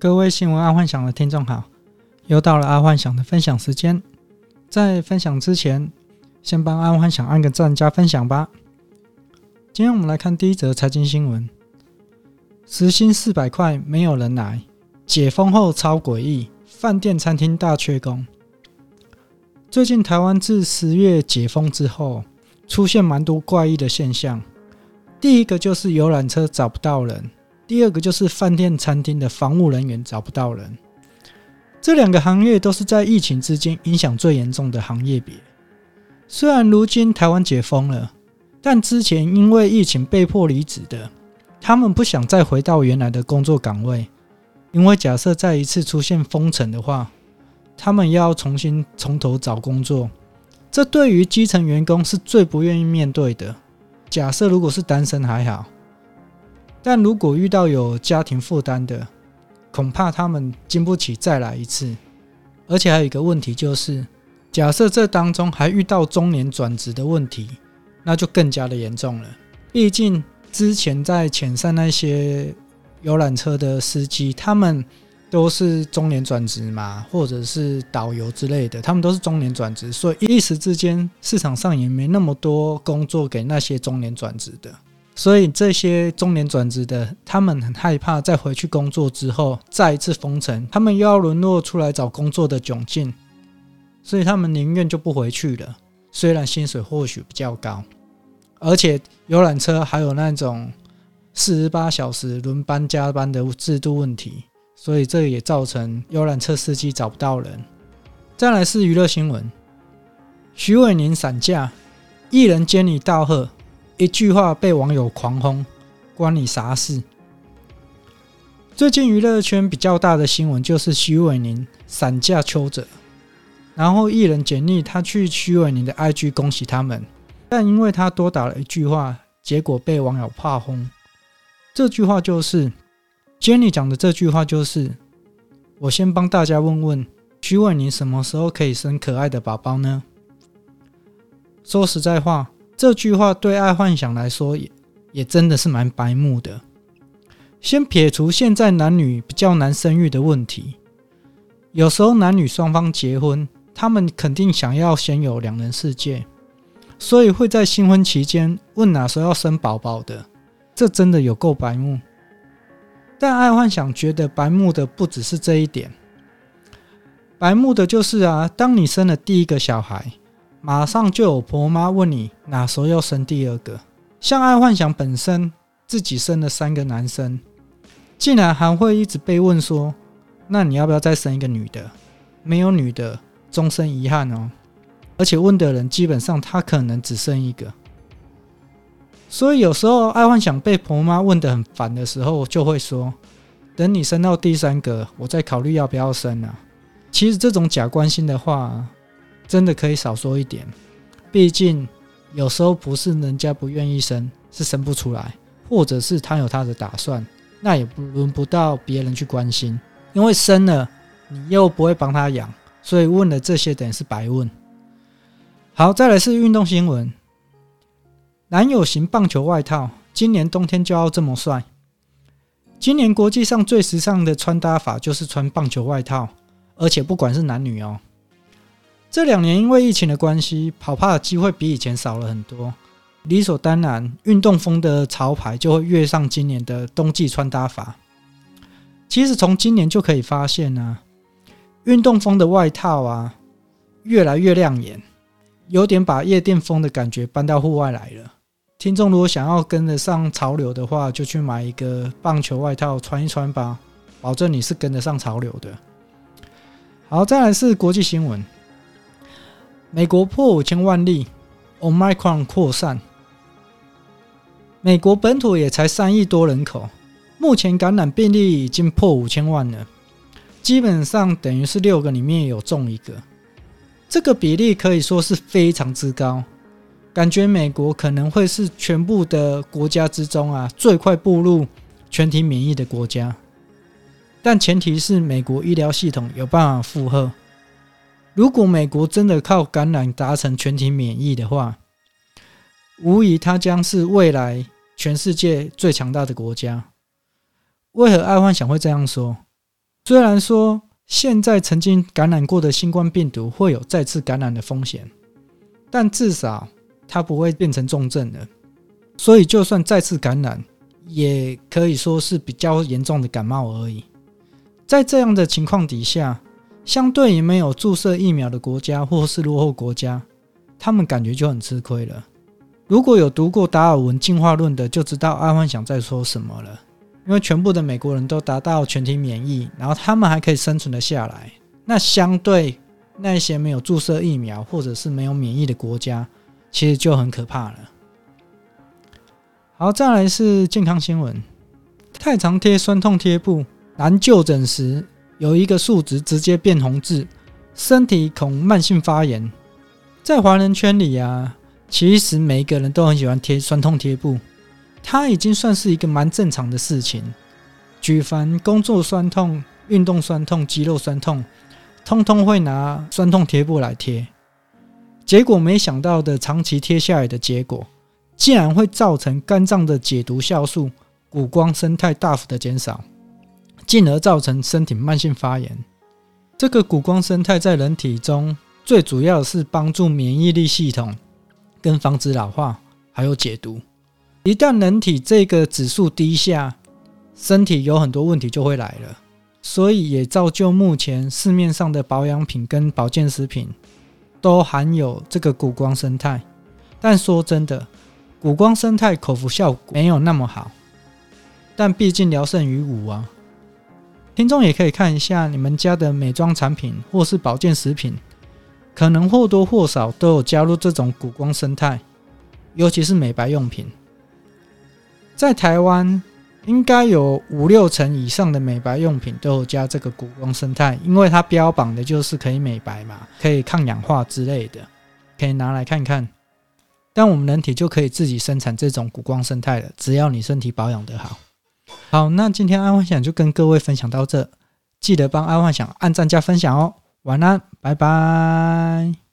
各位新闻爱幻想的听众好，又到了爱幻想的分享时间。在分享之前，先帮爱幻想按个赞加分享吧。今天我们来看第一则财经新闻：时薪四百块没有人来，解封后超诡异，饭店餐厅大缺工。最近台湾自十月解封之后，出现蛮多怪异的现象。第一个就是游览车找不到人。第二个就是饭店、餐厅的防务人员找不到人，这两个行业都是在疫情之间影响最严重的行业别。虽然如今台湾解封了，但之前因为疫情被迫离职的，他们不想再回到原来的工作岗位，因为假设再一次出现封城的话，他们要重新从头找工作，这对于基层员工是最不愿意面对的。假设如果是单身还好。但如果遇到有家庭负担的，恐怕他们经不起再来一次。而且还有一个问题就是，假设这当中还遇到中年转职的问题，那就更加的严重了。毕竟之前在遣散那些游览车的司机，他们都是中年转职嘛，或者是导游之类的，他们都是中年转职，所以一时之间市场上也没那么多工作给那些中年转职的。所以这些中年转职的，他们很害怕再回去工作之后再一次封城，他们又要沦落出来找工作的窘境，所以他们宁愿就不回去了。虽然薪水或许比较高，而且游览车还有那种四十八小时轮班加班的制度问题，所以这也造成游览车司机找不到人。再来是娱乐新闻，许玮宁散架，艺人 Jenny 道贺。一句话被网友狂轰，关你啥事？最近娱乐圈比较大的新闻就是徐玮甯闪嫁邱泽，然后艺人简历他去徐玮宁的 IG 恭喜他们，但因为他多打了一句话，结果被网友炮轰。这句话就是 Jenny 讲的，这句话就是我先帮大家问问徐玮宁什么时候可以生可爱的宝宝呢？说实在话。这句话对爱幻想来说也也真的是蛮白目的。先撇除现在男女比较难生育的问题，有时候男女双方结婚，他们肯定想要先有两人世界，所以会在新婚期间问哪时候要生宝宝的，这真的有够白目。但爱幻想觉得白目的不只是这一点，白目的就是啊，当你生了第一个小孩。马上就有婆妈问你哪时候要生第二个，像爱幻想本身自己生了三个男生，竟然还会一直被问说，那你要不要再生一个女的？没有女的，终身遗憾哦。而且问的人基本上他可能只生一个，所以有时候爱幻想被婆妈问得很烦的时候，就会说，等你生到第三个，我再考虑要不要生啊。其实这种假关心的话。真的可以少说一点，毕竟有时候不是人家不愿意生，是生不出来，或者是他有他的打算，那也不轮不到别人去关心，因为生了你又不会帮他养，所以问了这些等于是白问。好，再来是运动新闻，男友型棒球外套，今年冬天就要这么帅。今年国际上最时尚的穿搭法就是穿棒球外套，而且不管是男女哦。这两年因为疫情的关系，跑趴的机会比以前少了很多，理所当然，运动风的潮牌就会跃上今年的冬季穿搭法。其实从今年就可以发现啊，运动风的外套啊越来越亮眼，有点把夜店风的感觉搬到户外来了。听众如果想要跟得上潮流的话，就去买一个棒球外套穿一穿吧，保证你是跟得上潮流的。好，再来是国际新闻。美国破五千万例，Omicron 扩散。美国本土也才三亿多人口，目前感染病例已经破五千万了，基本上等于是六个里面有中一个，这个比例可以说是非常之高，感觉美国可能会是全部的国家之中啊最快步入全体免疫的国家，但前提是美国医疗系统有办法负荷。如果美国真的靠感染达成全体免疫的话，无疑它将是未来全世界最强大的国家。为何爱幻想会这样说？虽然说现在曾经感染过的新冠病毒会有再次感染的风险，但至少它不会变成重症的。所以，就算再次感染，也可以说是比较严重的感冒而已。在这样的情况底下，相对于没有注射疫苗的国家或是落后国家，他们感觉就很吃亏了。如果有读过达尔文进化论的，就知道阿幻想在说什么了。因为全部的美国人都达到全体免疫，然后他们还可以生存得下来。那相对那些没有注射疫苗或者是没有免疫的国家，其实就很可怕了。好，再来是健康新闻：太常贴酸痛贴布，难就诊时有一个数值直接变红字，身体恐慢性发炎。在华人圈里啊，其实每一个人都很喜欢贴酸痛贴布。它已经算是一个蛮正常的事情。举凡工作酸痛、运动酸痛、肌肉酸痛，通通会拿酸痛贴布来贴。结果没想到的，长期贴下来的结果，竟然会造成肝脏的解毒酵素谷胱生态大幅的减少，进而造成身体慢性发炎。这个谷胱生态在人体中最主要的是帮助免疫力系统，跟防止老化，还有解毒。一旦人体这个指数低下，身体有很多问题就会来了，所以也造就目前市面上的保养品跟保健食品都含有这个谷胱生态。但说真的，谷胱生态口服效果没有那么好，但毕竟聊胜于无啊。听众也可以看一下你们家的美妆产品或是保健食品，可能或多或少都有加入这种谷胱生肽，尤其是美白用品。在台湾，应该有五六成以上的美白用品都有加这个谷胱生肽，因为它标榜的就是可以美白嘛，可以抗氧化之类的，可以拿来看看。但我们人体就可以自己生产这种谷胱生态了，只要你身体保养得好。好，那今天爱幻想就跟各位分享到这，记得帮爱幻想按赞加分享哦。晚安，拜拜。